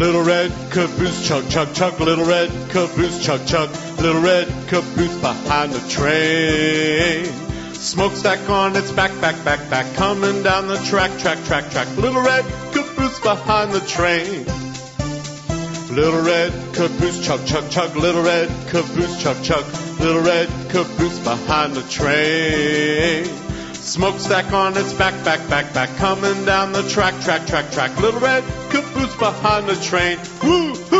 Little red caboose, chug, chug, chug. Little red caboose, chug, chug. Little red caboose behind the train. Smokestack on its back, back, back, back. Coming down the track, track, track, track. Little red caboose behind the train. Little red caboose, chug, chug, chug. Little red caboose, chug, chug. Little red caboose behind the train. Smokestack on its back, back, back, back. Coming down the track, track, track, track. Little red caboose behind the train. Woo!